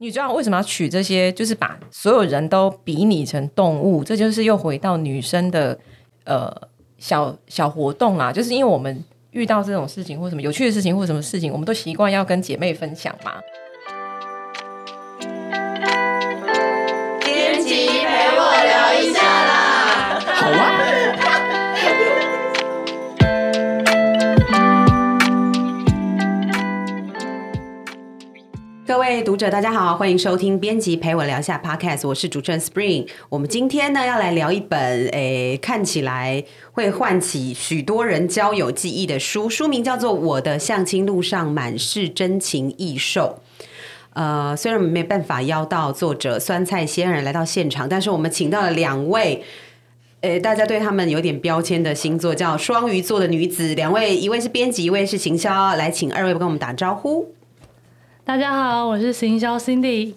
女主角为什么要取这些？就是把所有人都比拟成动物，这就是又回到女生的呃小小活动啦。就是因为我们遇到这种事情或什么有趣的事情或什么事情，我们都习惯要跟姐妹分享嘛。编辑陪我聊一下啦。好啊。各位读者，大家好，欢迎收听编辑陪我聊一下 Podcast，我是主持人 Spring。我们今天呢要来聊一本诶看起来会唤起许多人交友记忆的书，书名叫做《我的相亲路上满是真情异兽》。呃，虽然我们没办法邀到作者酸菜仙人来到现场，但是我们请到了两位。呃，大家对他们有点标签的星座叫双鱼座的女子，两位，一位是编辑，一位是行销，来请二位跟我们打招呼。大家好，我是行销 Cindy。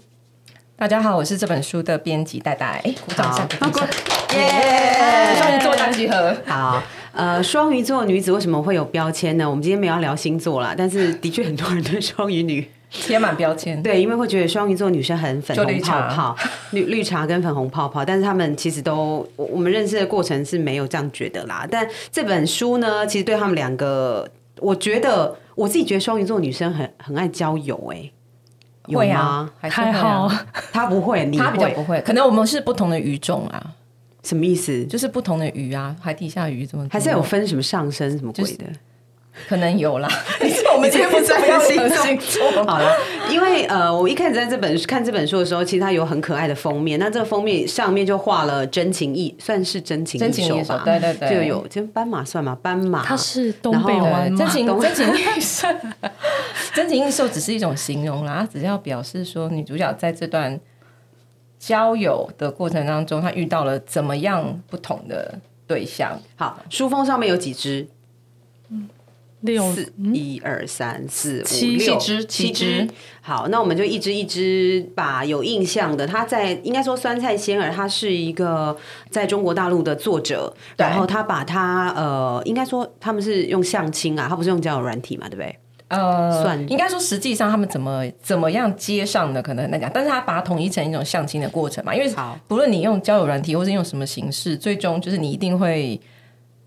大家好，我是这本书的编辑戴戴。鼓掌一下，鼓掌！耶！双鱼座大集合。好，呃，双鱼座女子为什么会有标签呢？我们今天没有要聊星座啦，但是的确很多人对双鱼女 贴满标签。对，因为会觉得双鱼座女生很粉红泡泡，绿绿茶跟粉红泡泡，但是他们其实都，我我们认识的过程是没有这样觉得啦。但这本书呢，其实对他们两个，我觉得。我自己觉得双鱼座女生很很爱交友，哎，会啊，还好，他不会，他比较不会，可能我们是不同的鱼种啊，什么意思？就是不同的鱼啊，海底下鱼怎么还是有分什么上升什么鬼的？可能有啦，我们今天不是不要星座好了，因为呃，我一开始在这本看这本书的时候，其实它有很可爱的封面，那这个封面上面就画了真情意，算是真情真情一吧，对对对，就有就斑马算吗？斑马，它是东北湾真情真情意兽，真情意兽只是一种形容啦，它只是要表示说女主角在这段交友的过程当中，她遇到了怎么样不同的对象。好，书封上面有几只？六四一二三四五六七七只，好，那我们就一只一只把有印象的。他在应该说酸菜仙儿，他是一个在中国大陆的作者，然后他把他呃，应该说他们是用相亲啊，他不是用交友软体嘛，对不对？呃，算应该说实际上他们怎么怎么样接上的可能很难讲，但是他把它统一成一种相亲的过程嘛，因为不论你用交友软体或是用什么形式，最终就是你一定会。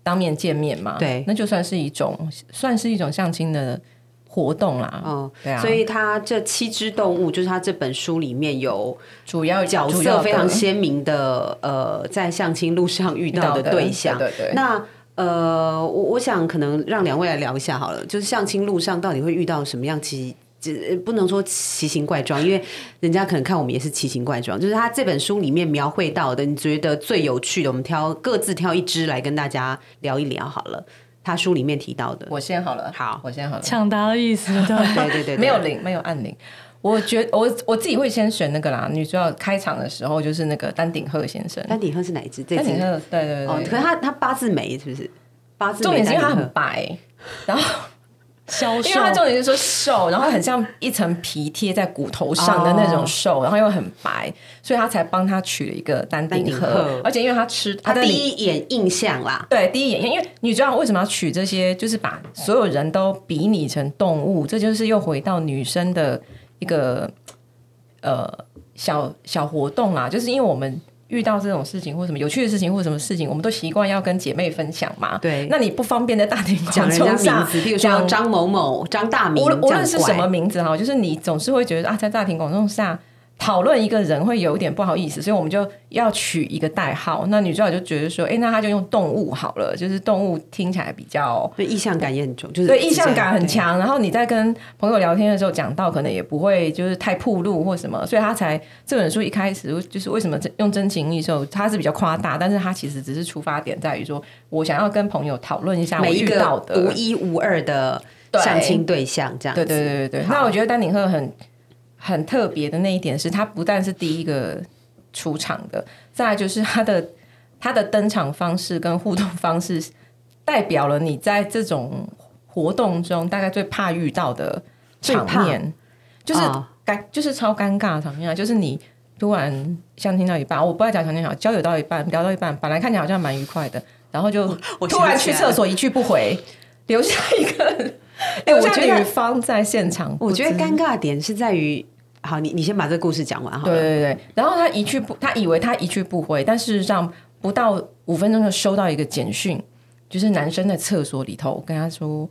当面见面嘛，对，那就算是一种，算是一种相亲的活动啦。哦，对啊，所以他这七只动物，就是他这本书里面有主要角色非常鲜明的，呃，在相亲路上遇到的对象。对对。那呃，我我想可能让两位来聊一下好了，就是相亲路上到底会遇到什么样其不能说奇形怪状，因为人家可能看我们也是奇形怪状。就是他这本书里面描绘到的，你觉得最有趣的，我们挑各自挑一支来跟大家聊一聊好了。他书里面提到的，我先好了，好，我先好了。抢答的意思，对对对，没有零，没有按铃。我觉我我自己会先选那个啦。女主角开场的时候就是那个丹顶鹤先生。丹顶鹤是哪一只？丹顶鹤，对对对。可是他他八字眉是不是？八字重点是因为他很白，然后。消瘦，因为他重点是说瘦，然后很像一层皮贴在骨头上的那种瘦，然后又很白，所以他才帮他取了一个丹顶鹤。而且因为他吃他第一眼印象啦，对，第一眼，因为女主角为什么要取这些，就是把所有人都比拟成动物，这就是又回到女生的一个呃小小活动啦，就是因为我们。遇到这种事情或什么有趣的事情或什么事情，我们都习惯要跟姐妹分享嘛。对，那你不方便在大庭讲人家名字，比如说张某某、张大明，无无论是什么名字哈，就是你总是会觉得啊，在大庭广众下。讨论一个人会有一点不好意思，所以我们就要取一个代号。那女主角就觉得说，哎，那她就用动物好了，就是动物听起来比较对意向感也很重，就是对意向感很强。然后你在跟朋友聊天的时候讲到，可能也不会就是太铺路或什么，所以他才这本书一开始就是为什么用真情意兽，它是比较夸大，但是它其实只是出发点在于说我想要跟朋友讨论一下我遇到的独一无二的相亲对象，这样对对对对对。那我觉得丹顶鹤很。很特别的那一点是，他不但是第一个出场的，再来就是他的他的登场方式跟互动方式，代表了你在这种活动中大概最怕遇到的场面，就是尴就是超尴尬的场面啊！就是你突然像听到一半，我不爱讲场面好，交友到一半聊到一半，本来看起来好像蛮愉快的，然后就突然去厕所一去不回，留下一个 哎，我觉得女方在现场，我觉得尴尬点是在于。好，你你先把这个故事讲完好对了。对对，然后他一去不，他以为他一去不回，但事实上不到五分钟就收到一个简讯，就是男生在厕所里头跟他说。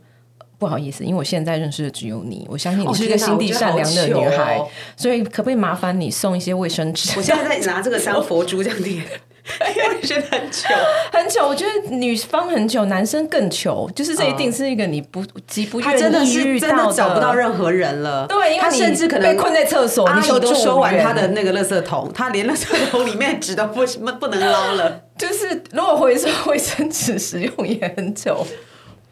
不好意思，因为我现在认识的只有你，我相信你是一个心地善良的女孩，哦所以可不可以麻烦你送一些卫生纸？我现在在拿这个当 佛珠这样点，因为 觉得很糗。很糗，我觉得女方很糗，男生更糗，就是这一定是一个你不极不他真的愿意是真遇到的找不到任何人了。对，因为他甚至可能被困在厕所，阿姨都你求助收完他的那个垃圾桶，他连垃圾桶里面的纸都不不不能捞了。就是如果回收卫生纸使用也很久。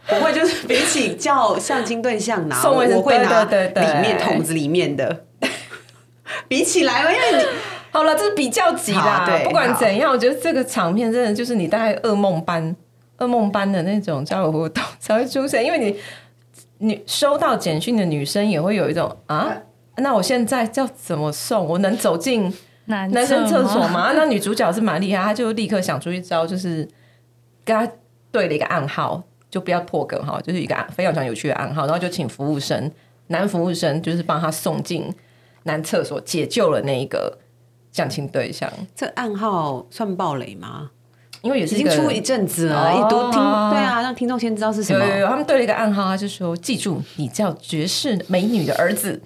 我会就是比起叫相亲对象拿，送我会拿里面桶子里面的。比起来，因为你好了，这是比较级啦对。不管怎样，我觉得这个场面真的就是你大概噩梦般、噩梦般的那种交友活动 才会出现，因为你女收到简讯的女生也会有一种啊，那我现在要怎么送？我能走进男男生厕所吗？吗？那女主角是蛮厉害，她就立刻想出一招，就是跟她对了一个暗号，就不要破梗哈，就是一个暗非常非常有趣的暗号，然后就请服务生，男服务生就是帮他送进男厕所，解救了那一个相亲对象，这暗号算暴雷吗？因为也是已经出一阵子了，哦一读听对啊，让听众先知道是什么。有有有，他们对了一个暗号，他就说：“记住，你叫绝世美女的儿子。”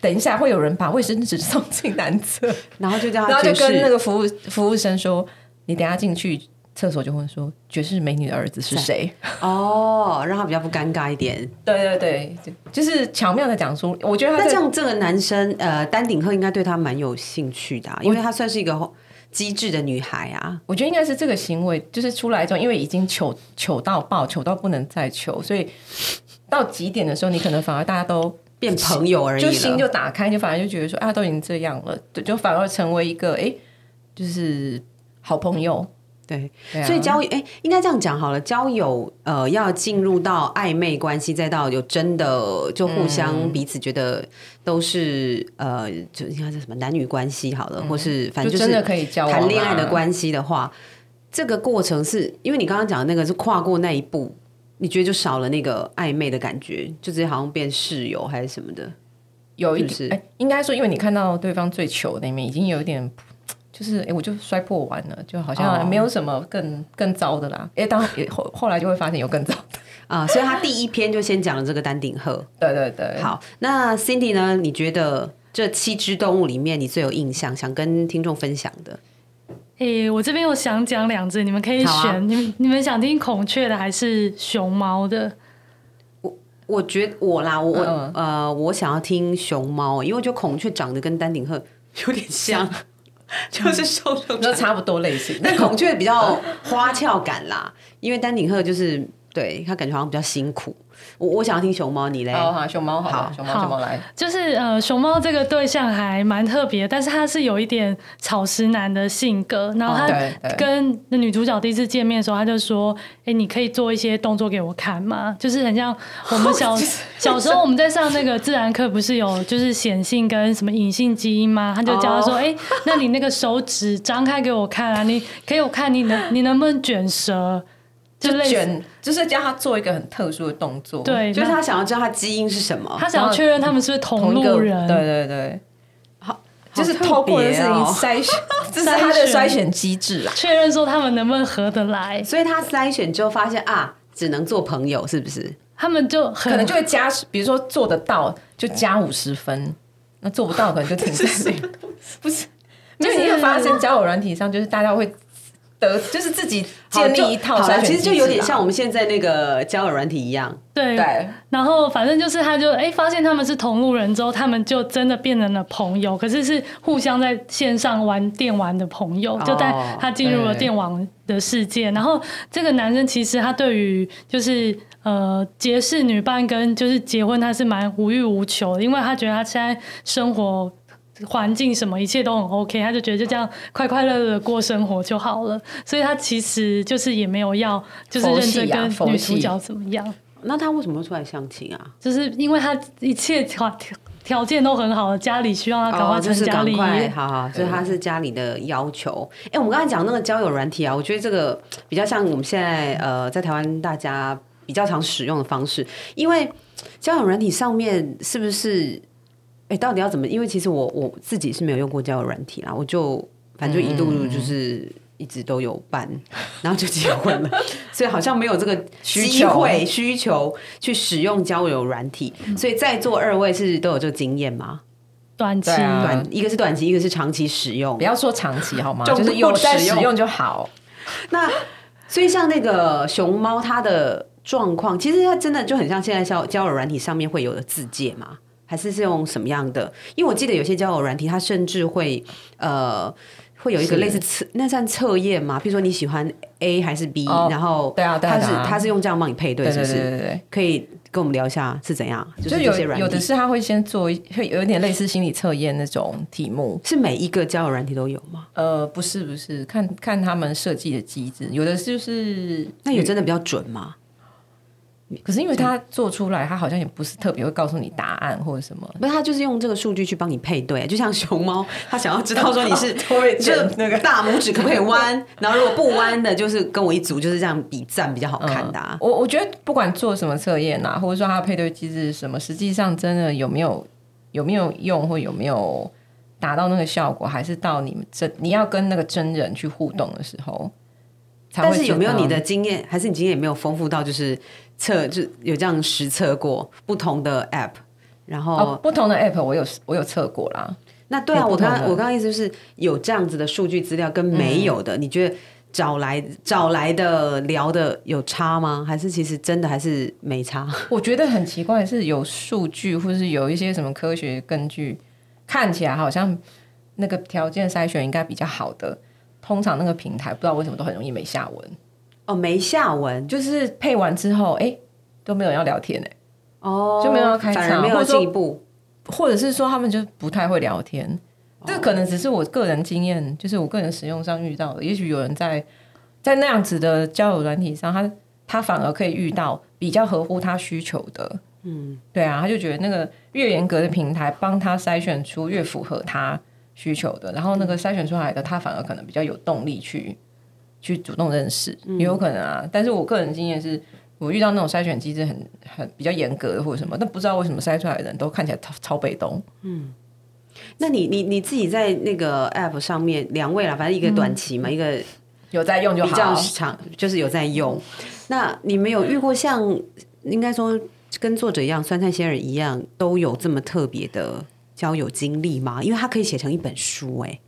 等一下会有人把卫生纸送进男厕，然后就叫他然后就跟那个服务服务生说：“你等下进去厕所就问说，绝世美女的儿子是谁哦，让他比较不尴尬一点。？”对对对，就就是巧妙的讲出，我觉得那这样，这个男生呃，丹顶鹤应该对他蛮有兴趣的啊、因为他算是一个机智的女孩啊。我觉得应该是这个行为，就是出来之后，因为已经糗糗到爆，糗到不能再糗，所以到极点的时候，你可能反而大家都变朋友而已，就心就打开，就反而就觉得说啊，都已经这样了，对，就反而成为一个哎、诶就是好朋友。对，对啊。所以交友哎、应该这样讲好了，交友呃要进入到暧昧关系，再到有真的就互相彼此觉得都是、呃，就应该是什么男女关系好了，或是反正就真的可以交谈恋爱的关系的话，这个过程是因为你刚刚讲的那个是跨过那一步，你觉得就少了那个暧昧的感觉，就直接好像变室友还是什么的。有一点，哎、应该说，因为你看到对方最糗的那一面，已经有一点，就是哎、诶我就摔破完了，就好哦像没有什么更更糟的啦。哎、当然也后后来就会发现有更糟的。啊、所以他第一篇就先讲了这个丹顶鹤。对对对，好，那 Cindy 呢？你觉得这七只动物里面，你最有印象，想跟听众分享的？诶、我这边有想讲两只，你们可以选。啊你们你们想听孔雀的还是熊猫的？我我觉得我啦，我、嗯呃，我想要听熊猫，因为我觉得孔雀长得跟丹顶鹤有点像，就是瘦瘦。都差不多类型。但孔雀比较花俏感啦，因为丹顶鹤就是对它感觉好像比较辛苦。我我想要听熊猫，你嘞？好好，熊猫好，好熊猫熊猫来。就是呃，熊猫这个对象还蛮特别，但是他是有一点草食男的性格。然后他跟那女主角第一次见面的时候，他就说：“哎、你可以做一些动作给我看吗？”就是很像我们小 小时候我们在上那个自然课，不是有就是显性跟什么隐性基因吗？他就教他说：“哦哎、那你那个手指张开给我看啊，你给我看你能你能不能卷舌？”就卷，就是叫他做一个很特殊的动作，，对，就是他想要知道他基因是什么。他想要确认他们是不是同同一个路人，对对对，好，就是好特透过的事情别哦筛选，这是他的筛选机制啦。确认说他们能不能合得来，所以他筛选之后发现啊，只能做朋友，是不是？他们就可能就会加，比如说做得到就加五十分，那做不到可能就停在零。不是，就是你会发现交友软体上，就是大家会得，就是自己建立一套，筛选其实就有点像我们现在那个交友软体一样。对对，然后反正就是他就哎、发现他们是同路人之后，他们就真的变成了朋友，可是是互相在线上玩电玩的朋友，就带他进入了对电玩的世界。然后这个男生其实他对于就是呃结识女伴跟就是结婚，他是蛮无欲无求的，因为他觉得他现在生活。环境什么一切都很 OK，他就觉得就这样快快乐乐的过生活就好了，所以他其实就是也没有要就是认真跟女主角怎么样。那他为什么会出来相亲啊？就是因为他一切条条条件都很好，家里需要他赶快哦，就是成家立业。好好，所以他是家里的要求。哎、我们刚才讲那个交友软体啊，我觉得这个比较像我们现在呃在台湾大家比较常使用的方式，因为交友软体上面是不是哎、到底要怎么？因为其实我我自己是没有用过交友软体啦，我就反正就一嗯路就是一直都有办，然后就结婚了，所以好像没有这个需求机会需求去使用交友软体。所以在座二位是都有这个经验吗？短期啊短一个是短期，一个是长期使用不。要说长期好吗？就是有在使用使用就好。那所以像那个熊猫，它的状况其实它真的就很像现在交交友软体上面会有的字界嘛？还是是用什么样的？因为我记得有些交友软体，它甚至会呃会有一个是类似测那算测验嘛？比如说你喜欢 A 还是 B，、哦然后对啊对啊它是它是用这样帮你配对，是不是？对对对。可以跟我们聊一下是怎样？就就是有有的是他会先做一，会有一点类似心理测验那种题目。是每一个交友软体都有吗？呃，不是不是，看看他们设计的机制，有的就是那有真的比较准吗？可是因为他做出来，他好像也不是特别会告诉你答案或者什么。不是，它就是用这个数据去帮你配对，就像熊猫，他想要知道说你是会这那个大拇指可不可以弯，然后如果不弯的，就是跟我一组，就是这样比赞比较好看的、啊。我我觉得不管做什么测验啊，或者说它的配对机制是什么，实际上真的有没有有没有用，或有没有达到那个效果，还是到你们真你要跟那个真人去互动的时候，但是有没有你的经验，还是你经验也没有丰富到，就是测就有这样实测过不同的 app，然后、哦不同的 app 我有我有测过啦，那对啊，我刚我刚刚意思就是有这样子的数据资料跟没有的，你觉得找来找来的聊的有差吗？还是其实真的还是没差？我觉得很奇怪是有数据或是有一些什么科学根据，看起来好像那个条件筛选应该比较好的，通常那个平台不知道为什么都很容易没下文。哦，没下文就是配完之后，哎、都没有人要聊天哎、哦，就没有要开反而没有场或进一步。或者是说他们就不太会聊天。哦这可能只是我个人经验，就是我个人使用上遇到的。也许有人在在那样子的交友软体上，他他反而可以遇到比较合乎他需求的。嗯，对啊，他就觉得那个越严格的平台帮他筛选出越符合他需求的，然后那个筛选出来的，他反而可能比较有动力去去主动认识，也有可能啊。但是我个人经验是。我遇到那种筛选机制很很比较严格的或者什么，但不知道为什么筛出来的人都看起来超超被动。嗯那你你你自己在那个 app 上面，两位啦，反正一个短期嘛，一个有在用就好比较好。长，就是有在用。那你们有遇过像应该说跟作者一样，酸菜仙人一样，都有这么特别的交友经历吗？因为他可以写成一本书、哎，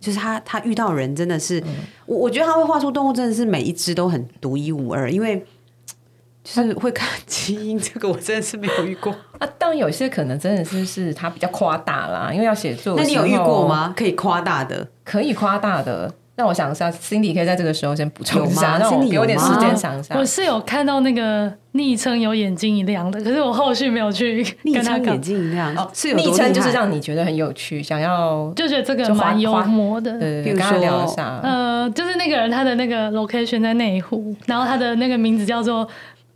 就是他他遇到人真的是，我我觉得他会画出动物，真的是每一只都很独一无二，因为。就是会看基因，这个我真的是没有遇过。啊，当然有些可能真的是是他比较夸大啦，因为要写作。那你有遇过？吗？可以夸大的？可以夸大的，让我想一下，Cindy 可以在这个时候先补充一下，吗让我给我点时间想一下我。是有看到那个昵称有眼睛一亮的，可是我后续没有去跟他讲眼，睛一亮，哦是昵称就是让你觉得很有趣，想要就觉得这个蛮幽花默的。呃比如跟他聊一说下。呃，就是那个人他的那个 location 在内湖，然后他的那个名字叫做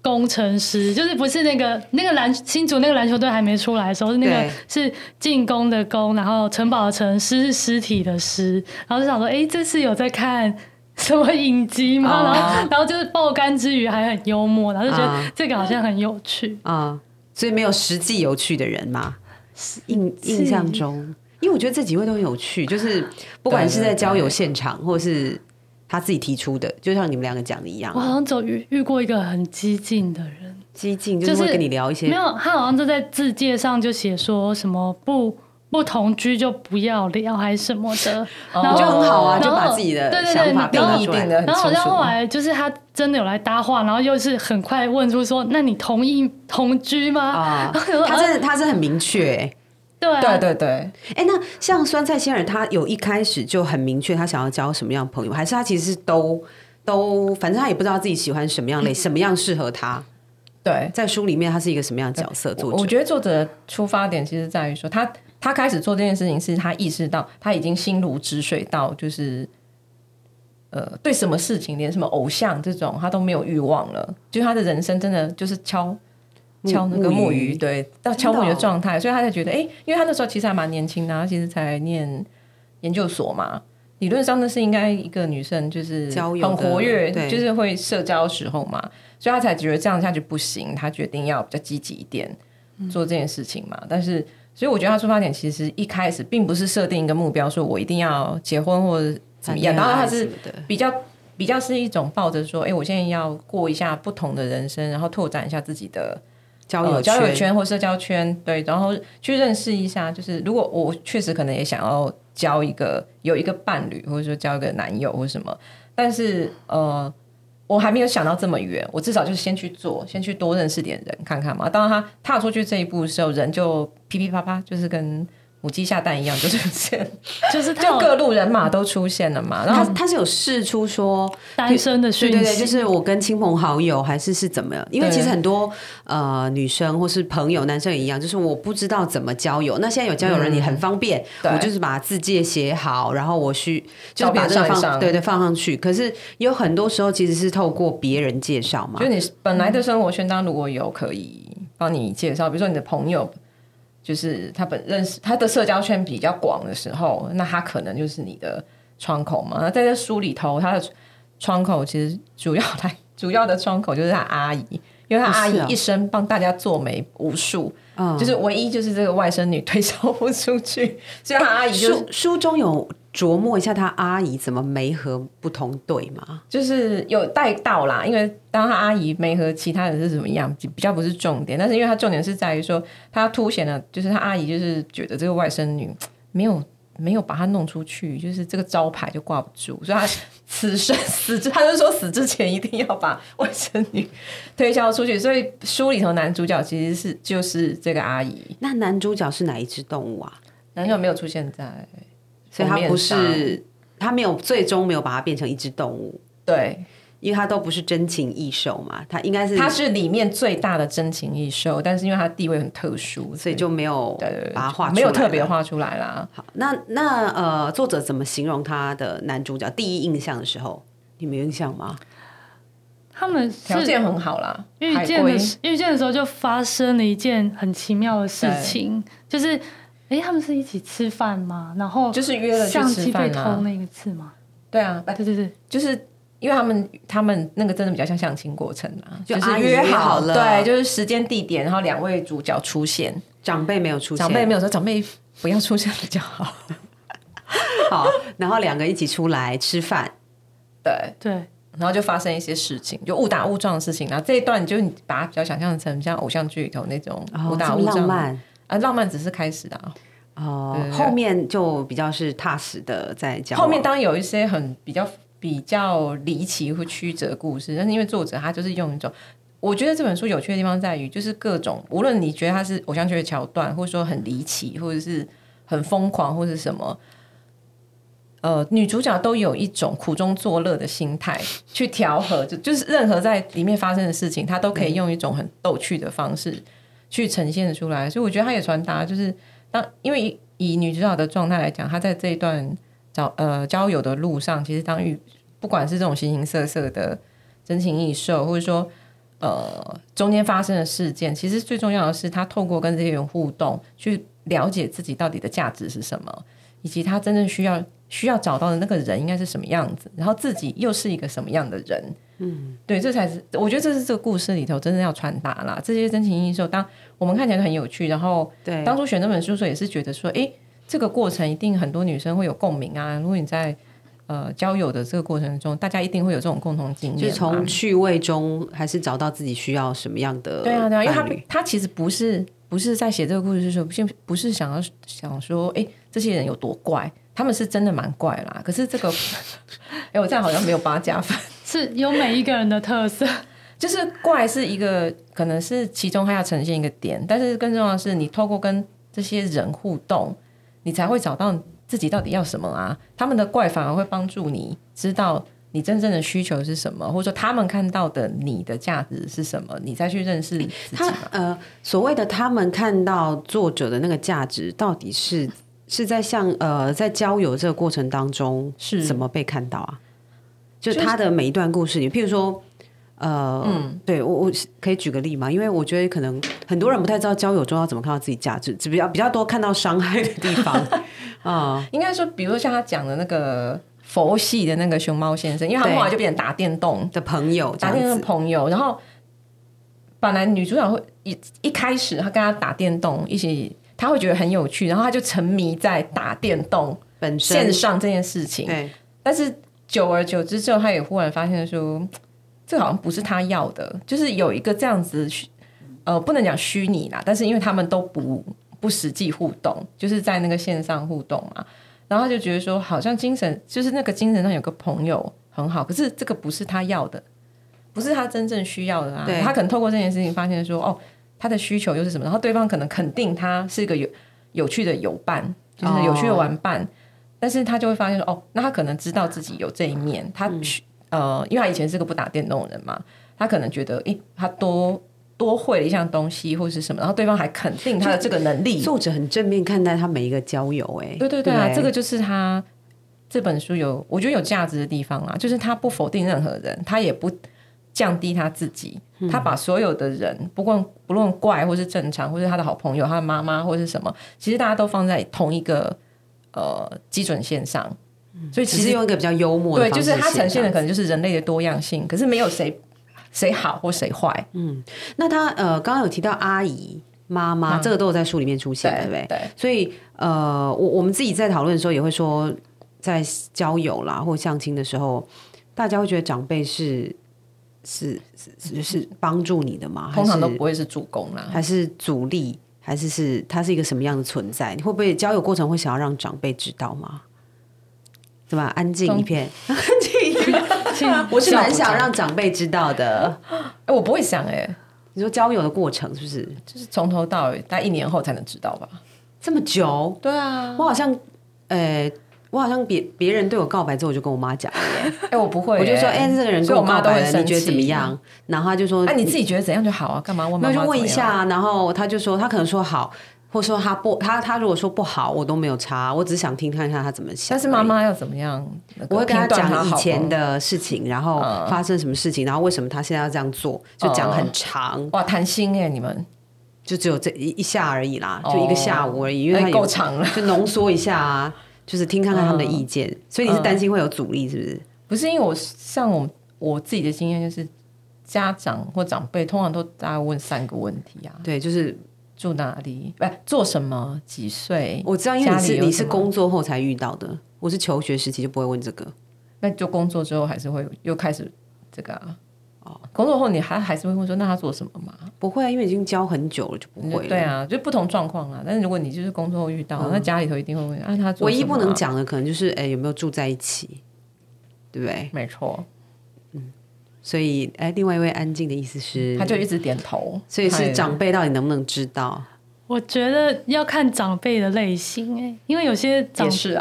工程师，就是不是那个那个篮新竹那个篮球队还没出来的时候，是那个是进攻的攻，然后城堡的城，尸是尸体的尸，然后就想说，哎、这是有在看。什么影集吗？哦然后，然后就是爆肝之余还很幽默，然后就觉啊得这个好像很有趣。啊、所以没有实际有趣的人嘛？印印象中，因为我觉得这几位都很有趣，就是不管是在交友现场，或是他自己提出的，就像你们两个讲的一样我，好像只有遇遇过一个很激进的人，激进就就是跟你聊一些没有，他好像就在字界上就写说什么不不同居就不要聊还是什么的，然后就很好啊，就把自己的对对对。定义定的然后好像后。来就是他真的有来搭话，然后又是很快问出说：“那你同意同居吗？”啊，他真的他是很明确、欸，对啊对对对，哎、那像酸菜仙人，他有一开始就很明确他想要交什么样的朋友，还是他其实是都都，反正他也不知道自己喜欢什么样类，什么样适合他。对，在书里面，他是一个什么样的角色？作者我觉得作者的出发点其实在于说，他他开始做这件事情，是他意识到他已经心如止水到，就是呃，对什么事情，连什么偶像这种，他都没有欲望了。就是他的人生真的就是敲敲那个木鱼，对，到敲木鱼的状态，所以他才觉得，哎、因为他那时候其实还蛮年轻的，他其实才念研究所嘛。理论上那是应该一个女生，就是很活跃，对就是会社交的时候嘛，所以他才觉得这样下去不行，他决定要比较积极一点做这件事情嘛。但是所以我觉得他出发点其实一开始并不是设定一个目标，说我一定要结婚或者怎么样，然后他是比较比较是一种抱着说，哎，我现在要过一下不同的人生，然后拓展一下自己的交友交友圈或社交圈，对，然后去认识一下，就是如果我确实可能也想要交一个有一个伴侣，或者说交一个男友或什么，但是呃。我还没有想到这么远，我至少就是先去做，先去多认识点人看看嘛。当他踏出去这一步的时候，人就噼噼啪啪，就是跟。母鸡下蛋一样就出现，就是 就各路人马都出现了嘛。然后他是有试出说单身的讯息，对对对，就是我跟亲朋好友还是是怎么样？因为其实很多呃女生或是朋友，男生也一样，就是我不知道怎么交友。那现在有交友人你很方便，我就是把字界写好，然后我需就是把这个放对对放上去。可是有很多时候其实是透过别人介绍嘛，就你本来的生活圈当如果有可以帮你介绍，比如说你的朋友。就是他本认识他的社交圈比较广的时候，那他可能就是你的窗口嘛。那在这书里头，他的窗口其实主要来 主要的窗口就是他阿姨，因为他阿姨一生帮大家做媒无数，就是唯一就是这个外甥女推销不出去，所以他阿姨书书中有。琢磨一下他阿姨怎么没和不同队嘛？就是有带到啦，因为当他阿姨没和其他人是怎么样，比较不是重点。但是因为他重点是在于说，他凸显了，就是他阿姨就是觉得这个外甥女没有 没有把他弄出去，就是这个招牌就挂不住，所以他此生死之，他就说死之前一定要把外甥女推销出去。所以书里头男主角其实是就是这个阿姨。那男主角是哪一只动物啊？男主角没有出现在。所以他不是，他没有最终没有把它变成一只动物，对，因为它都不是真情异兽嘛，它应该是它是里面最大的真情异兽，但是因为它地位很特殊，所以就没有把它画，没有特别画出来啦。好，那那呃，作者怎么形容他的男主角？第一印象的时候，你没印象吗？他们条件很好啦，遇见的遇见的时候就发生了一件很奇妙的事情，就是。哎，他们是一起吃饭吗？然后就是约了相机被偷那一次吗？对啊，对对对，就是因为他们他们那个真的比较像相亲过程啊，就是约好了，对，就是时间地点，然后两位主角出现，长辈没有出现，长辈没有说长辈不要出现比较好。好，然后两个一起出来吃饭，对。对，然后就发生一些事情，就误打误撞的事情。然后这一段就你把它比较想象成像偶像剧里头那种误打误撞。啊，浪漫只是开始的哦，后面就比较是踏实的在讲。后面当然有一些很比较比较离奇或曲折故事，但是因为作者他就是用一种，我觉得这本书有趣的地方在于，就是各种无论你觉得它是偶像剧的桥段，或者说很离奇，或者是很疯狂，或者什么，呃，女主角都有一种苦中作乐的心态去调和，就就是任何在里面发生的事情，她都可以用一种很逗趣的方式。去呈现出来，所以我觉得他也传达，就是当因为以女主角的状态来讲，她在这一段找呃交友的路上，其实当遇不管是这种形形色色的真情异兽，或者说呃中间发生的事件，其实最重要的是她透过跟这些人互动，去了解自己到底的价值是什么，以及她真正需要需要找到的那个人应该是什么样子，然后自己又是一个什么样的人。嗯，对，这才是我觉得这是这个故事里头真正要传达啦。这些真情异兽，当我们看起来很有趣，然后对当初选这本书的时候也是觉得说，哎，这个过程一定很多女生会有共鸣啊。如果你在呃交友的这个过程中，大家一定会有这种共同经验，就从趣味中还是找到自己需要什么样的对啊对啊，因为他他其实不是不是在写这个故事的时候，不不是想要想说，哎，这些人有多怪。他们是真的蛮怪啦，可是这个，哎，我这样好像没有八加分，是有每一个人的特色，就是怪是一个，可能是其中他要呈现一个点，但是更重要的是，你透过跟这些人互动，你才会找到自己到底要什么啊。他们的怪反而会帮助你知道你真正的需求是什么，或者说他们看到的你的价值是什么，你再去认识他。呃，所谓的他们看到作者的那个价值到底是。是在像呃，在交友这个过程当中是怎么被看到啊？就他的每一段故事里，譬如说，呃，嗯，对我我可以举个例嘛？因为我觉得可能很多人不太知道交友中要怎么看到自己价值，只比较比较多看到伤害的地方 啊。应该说，比如说像他讲的那个佛系的那个熊猫先生，因为他后来就变成打电动的朋友，打电动朋友，然后本来女主角会一一开始他跟他打电动一起。他会觉得很有趣，然后他就沉迷在打电动本身。线上这件事情。对。但是久而久之之后，他也忽然发现说，这好像不是他要的，就是有一个这样子虚，呃，不能讲虚拟啦，但是因为他们都不不实际互动，就是在那个线上互动嘛，然后他就觉得说，好像精神就是那个精神上有个朋友很好，可是这个不是他要的，不是他真正需要的啊。他可能透过这件事情发现说，哦，他的需求又是什么？然后对方可能肯定他是一个有有趣的友伴，就是有趣的玩伴。但是他就会发现说，哦，那他可能知道自己有这一面，他需、呃，因为他以前是个不打电动的人嘛，他可能觉得，诶，他多多会了一项东西或者是什么，然后对方还肯定他的这个能力，作者很正面看待他每一个交友、哎，对对对啊，不这个就是他这本书有我觉得有价值的地方啊，就是他不否定任何人，他也不降低他自己，他把所有的人，不管不论怪或是正常，或是他的好朋友、他的妈妈或是什么，其实大家都放在同一个呃基准线上，所以其实用一个比较幽默的对，就是它呈现的可能就是人类的多样性，可是没有谁谁好或谁坏，嗯。那他呃，刚刚有提到阿姨、妈妈，这个都有在书里面出现，对不对？对，所以呃，我我们自己在讨论的时候也会说，在交友啦或相亲的时候，大家会觉得长辈是是是是是帮助你的吗？通常都不会是主攻啦。还是阻力，还是是它是一个什么样的存在？你会不会交友过程会想要让长辈知道吗？对吧？安静一片，安静一片。我是蛮想让长辈知道的。哎，我不会想哎、你说交友的过程是不是就是从头到尾，大概一年后才能知道吧？这么久？对啊，我好像，呃，我好像别别人对我告白之后，我就跟我妈讲了耶，哎、我不会、我就说，哎、这个人跟我告白了，你觉得怎么气样？然后他就说，哎、你自己觉得怎样就好啊，干嘛问妈就问一？下，然后他就说，他可能说好，或说他不，他他如果说不好，我都没有差，我只是想听看看他怎么想。但是妈，妈要怎么样？那个我会跟他讲以前的事情，然后发生什么事情，然后为什么他现在要这样做，就讲很长，哇，谈心哎，你们就只有这一一下而已啦，就一个下午而已，因为他够长了。就浓缩一下啊，就是听看看他们的意见。所以你是担心会有阻力，是不是？不是因为我像我我自己的经验就是，家长或长辈通常都大概问三个问题啊：对，就是住哪里？不、做什么？几岁？我知道，因为你是你是工作后才遇到的，我是求学时期就不会问这个。那就工作之后还是会又开始这个啊。哦，工作后你还还是会问说，那他做什么吗？不会啊，因为已经教很久了，就不会了。对啊，就不同状况啊。但是如果你就是工作后遇到，那家里头一定会问啊，他做唯一不能，讲的可能就是，哎、有没有住在一起，对不对？没错，所以，哎、另外一位安静的意思是，他就一直点头，所以是哎长辈到底能不能知道？我觉得要看长辈的类型哎、因为有些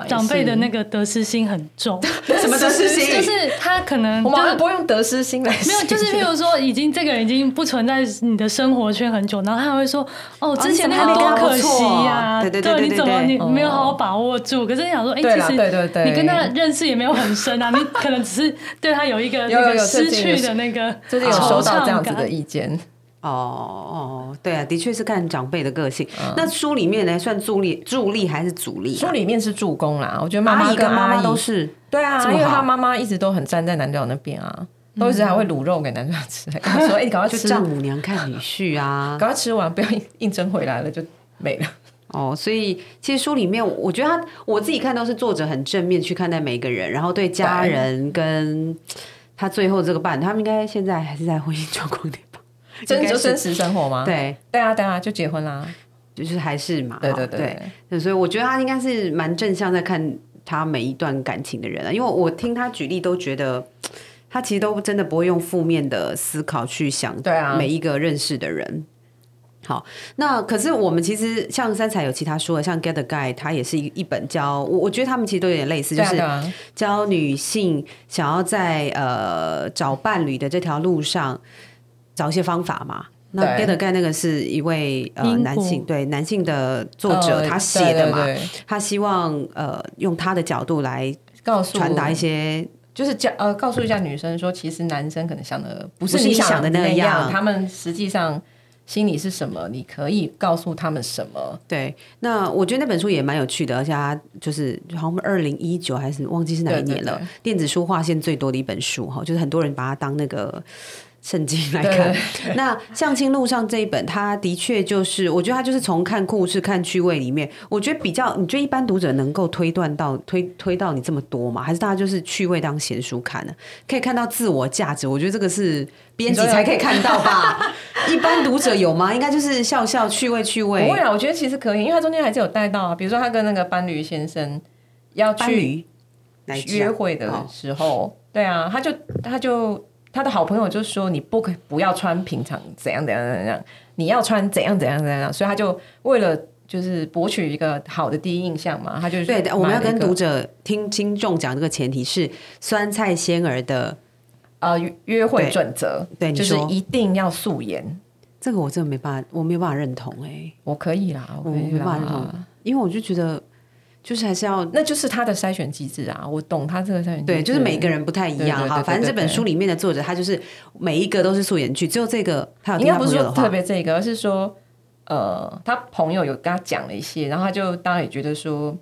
长辈的那个得失心很重，什么得失心？就是他可能我们不会用得失心来形没有，就是譬如说，已经这个人已经不存在你的生活圈很久，然后他会说：“哦，之前那个多可惜呀、对对对对对你怎么你没有好好把握住？可是你想说，哎、其实对对对。你跟他认识也没有很深啊，你可能只是对他有一个那个失去的那个最近有收到这样子的意见，哦哦，对啊，的确是看长辈的个性。嗯那书里面呢，算助力助力还是阻力、啊？书里面是助攻啦，我觉得妈妈跟妈妈都是对啊因为他妈妈一直都很站在男主角那边啊，都一直还会卤肉给男主角吃，他说：“哎，你赶快吃，丈母娘看女婿啊。赶快吃完，不要应征回来了就没了。哦，所以其实书里面，我觉得他我自己看到是作者很正面去看待每一个人，然后对家人跟他最后这个伴，他们应该现在还是在婚姻状况里吧？”真就真实生活吗？对，对啊，对啊，就结婚啦。就是还是嘛，对哈对对对，所以我觉得他应该是蛮正向在看他每一段感情的人啊，因为我听他举例都觉得。他其实都真的不会用负面的思考去想对啊每一个认识的人。好，那可是我们其实像三彩有其他书的，像《Get the Guy》，它也是一一本教我，我觉得他们其实都有点类似，就是教女性想要在呃找伴侣的这条路上找一些方法嘛。那 Get a Guy 那个是一位呃男性对男性的作者呃他写的嘛，对对对。他希望呃用他的角度来告诉传达一些就是教呃告诉一下女生说，其实男生可能想的不是你想想的那那样他们实际上心里是什么，你可以告诉他们什么。对。那我觉得那本书也蛮有趣的，而且它就是好像二零一九还是忘记是哪一年了，对对对。电子书划线最多的一本书哈，就是很多人把它当那个圣经来看。那相亲路上这一本，它的确就是，我觉得它就是从看故事、看趣味里面，我觉得比较，你觉得一般读者能够推断到推推到你这么多吗？还是大家就是趣味当闲书看呢？可以看到自我价值，我觉得这个是编辑才可以看到吧？一般读者有吗？应该就是笑笑趣味趣味不会。啊，我觉得其实可以，因为他中间还是有带到啊，比如说他跟那个班驴先生要去约会的哦时候，对啊，他就他就他的好朋友就说你不可不要穿平常怎样怎样怎样，你要穿怎样怎样怎样，所以他就为了就是博取一个好的第一印象嘛，他就对，我们要跟读者者听听众讲这个前提是酸菜仙儿的，呃约约会对准则，对就是一定要素颜，这个我真的没办法，我没有办法认同哎、我可以啦，我我可以没办法认同啦。，因为我就觉得就是还是要那就是他的筛选机制啊，我懂他这个筛选机制。对，就是每个人不太一样哈。反正这本书里面的作者他就是每一个都是素颜剧，只有这个他有应该不是说特别这个，而是说，呃，他朋友有跟他讲了一些，然后他就当然也觉得说，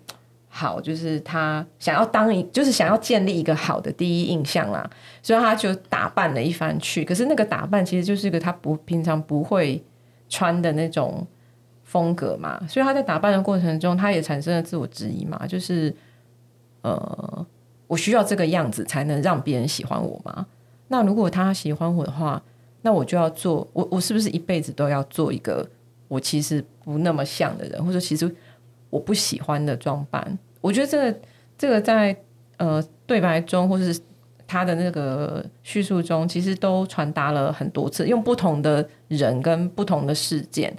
好，就是他想要当一，就是想要建立一个好的第一印象啦，所以他就打扮了一番去。可是那个打扮其实就是一个他不平常不会穿的那种风格嘛，所以他在打扮的过程中，他也产生了自我质疑嘛，就是呃，我需要这个样子才能让别人喜欢我吗？那如果他喜欢我的话，那我就要做我我是不是一辈子都要做一个我其实不那么像的人，或者其实我不喜欢的装扮？我觉得这个这个在呃对白中，或是他的那个叙述中，其实都传达了很多次，用不同的人跟不同的事件，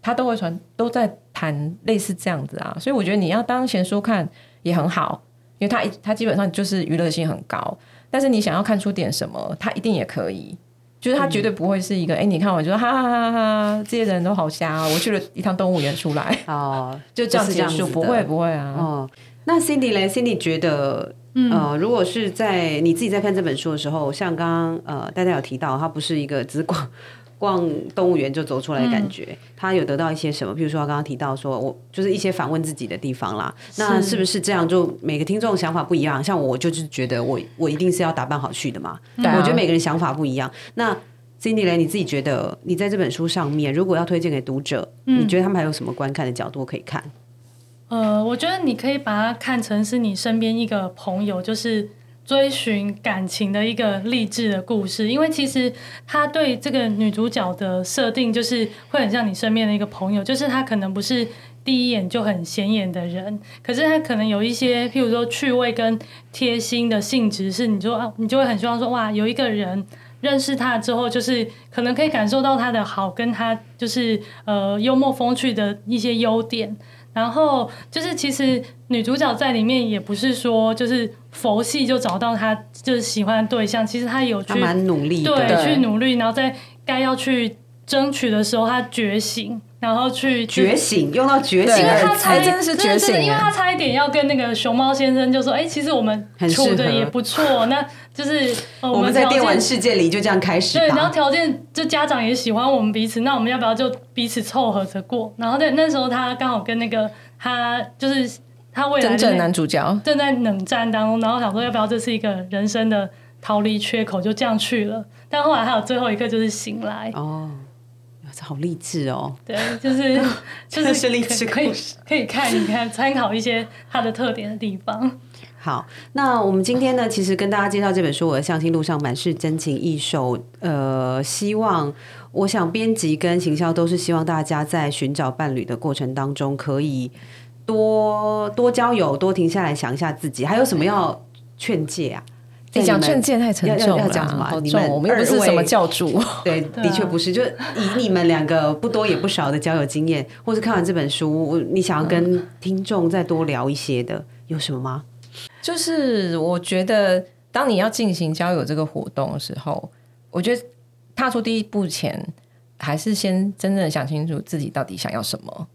他都会传都在谈类似这样子啊。所以我觉得你要当闲书看也很好，因为他一他基本上就是娱乐性很高，但是你想要看出点什么，他一定也可以。就是他绝对不会是一个，哎、你看我就说哈哈哈哈哈，这些人都好瞎、啊，我去了一趟动物园出来，哦，就这样结束，样子的不会不会啊，哦。那 Cindy 嘞，Cindy 觉得，呃，如果是在你自己在看这本书的时候，像刚刚呃大家有提到，它不是一个只是逛逛动物园就走出来的感觉，他有得到一些什么？比如说他刚刚提到说，我就是一些反问自己的地方啦。那是不是这样？就每个听众想法不一样，像我就是觉得我我一定是要打扮好去的嘛。对啊我觉得每个人想法不一样。那 Cindy 嘞，你自己觉得你在这本书上面，如果要推荐给读者，你觉得他们还有什么观看的角度可以看？呃，我觉得你可以把它看成是你身边一个朋友，就是追寻感情的一个励志的故事。因为其实他对这个女主角的设定，就是会很像你身边的一个朋友，就是他可能不是第一眼就很显眼的人，可是他可能有一些，譬如说趣味跟贴心的性质，是你就啊，你就会很希望说，哇，有一个人。认识他之后，就是可能可以感受到他的好，跟他就是呃幽默风趣的一些优点。然后就是，其实女主角在里面也不是说就是佛系就找到她就是喜欢的对象，其实她有去他蛮努力的，对对。去努力，然后在该要去争取的时候，她觉醒，然后去觉醒，用到觉醒因为他差真的是觉醒因为他差一点要跟那个熊猫先生就说，哎、其实我们处的也不错，那就是、呃、我们在电玩世界里就这样开始对，然后吧。条件就家长也喜欢我们彼此，那我们要不要就彼此凑合着过？然后在那时候他刚好跟那个他就是他未来真正男主角，正在冷战当中，然后想说要不要这是一个人生的逃离缺口，就这样去了。但后来还有最后一个就是醒来，哦，这好励志哦！对，就是 就真的是是励志可以可以看一看，参考一些它的特点的地方。好，那我们今天呢，其实跟大家介绍这本书《我的相亲路上满是真情易售》。呃，希望我想编辑跟行销都是希望大家在寻找伴侣的过程当中，可以多多交友，多停下来想一下自己，还有什么要劝诫啊？在你讲们劝诫太沉重了啊，要讲什么好重，你们我们又不是什么教主，对，的确不是。就以你们两个不多也不少的交友经验，或是看完这本书，你想要跟听众再多聊一些的，有什么吗？就是我觉得，当你要进行交友这个活动的时候，我觉得踏出第一步前，还是先真正想清楚自己到底想要什么。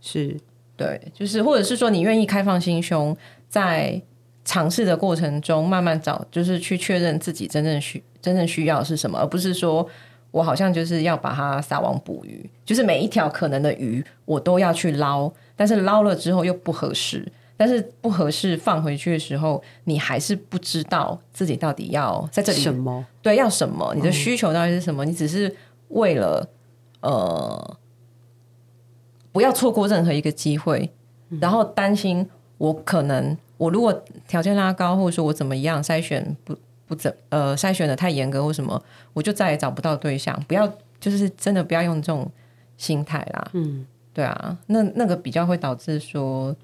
是对，就是或者是说，你愿意开放心胸，在尝试的过程中慢慢找，就是去确认自己真正需真正需要是什么，而不是说我好像就是要把它撒网捕鱼，就是每一条可能的鱼我都要去捞，但是捞了之后又不合适。但是不合适放回去的时候，你还是不知道自己到底要在这里什么？对要什么，你的需求到底是什么？你只是为了呃不要错过任何一个机会，然后担心我可能我如果条件拉高，或者说我怎么样筛选不不怎呃筛选的太严格或什么，我就再也找不到对象。不要就是真的不要用这种心态啦。嗯，对啊，那那个比较会导致说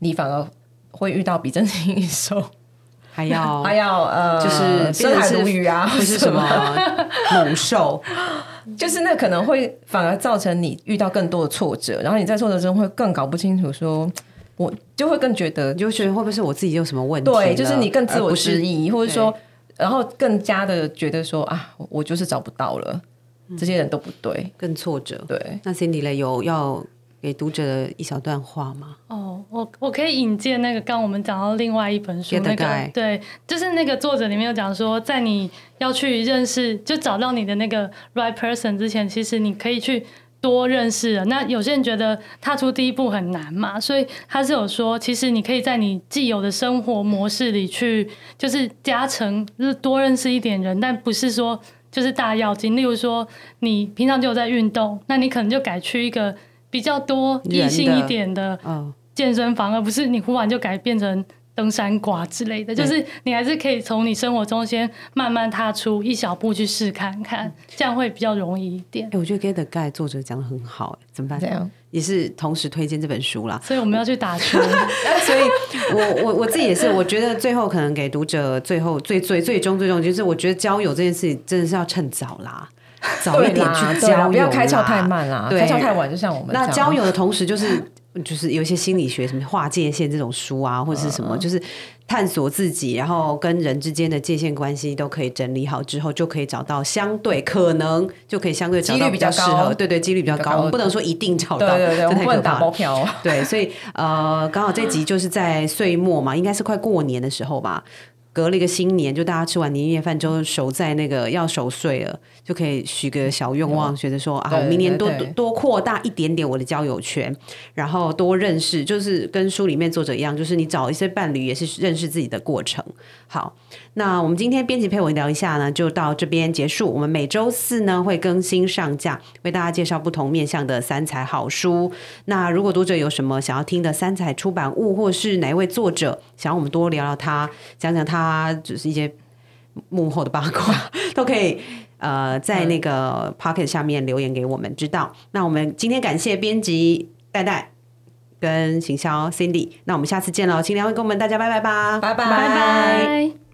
你反而会遇到比真情一手 还要 还要呃就是深海鲈鱼啊，或是什么猛兽？就是那可能会反而造成你遇到更多的挫折，然后你在挫折中会更搞不清楚说。我就会更觉得，你就觉得会不会是我自己有什么问题？对，就是你更自我而不是质疑，或者说，然后更加的觉得说啊，我就是找不到了，这些人都不对，更挫折。对，那 Cindy 嘞，有要给读者的一小段话吗？哦，我我可以引荐那个刚我们讲到另外一本书那个对，就是那个作者里面有讲说，在你要去认识就找到你的那个 right person 之前，其实你可以去多认识人。那有些人觉得踏出第一步很难嘛，所以他是有说，其实你可以在你既有的生活模式里去，就是加成，就是多认识一点人，但不是说就是大要紧。例如说，你平常就有在运动，那你可能就改去一个比较多异性一点的哦，健身房，而不是你忽然就改变成登山挂之类的。就是你还是可以从你生活中先慢慢踏出一小步去试看看，这样会比较容易一点哎、。我觉得 Get the Guy 作者讲的很好、哎怎么办？这样也是同时推荐这本书啦。所以我们要去打球，所以我我我自己也是，我觉得最后可能给读者最后最最最终最终就是，我觉得交友这件事情真的是要趁早啦，早一点去交友啦，不要开窍太慢啦，对开窍太晚就像我们那交友的同时，就是就是有一些心理学什么划界限这种书啊，或者是什嗯么，就是探索自己，然后跟人之间的界限关系都可以整理好之后，就可以找到相对可能就可以相对找到几率比较较适合，高对对，几率比较高。不能说一定找到，对对对，不能打太可怕了。包票哦。对，所以呃，刚好这集就是在岁末嘛，应该是快过年的时候吧。隔了一个新年，就大家吃完年夜饭之后，守在那个要守岁了，就可以许个小愿望，觉得说啊，我明年多多扩大一点点我的交友圈，然后多认识，就是跟书里面作者一样，就是你找一些伴侣也是认识自己的过程。好，那我们今天编辑陪我聊一下呢，就到这边结束。我们每周四呢会更新上架，为大家介绍不同面向的三彩好书。那如果读者有什么想要听的三彩出版物，或是哪一位作者想要我们多聊聊他，讲讲他就是一些幕后的八卦，都可以。呃，在那个 Pocket 下面留言给我们知道。那我们今天感谢编辑戴戴跟行销 Cindy，那我们下次见喽，请两位跟我们大家拜拜吧，拜拜拜拜。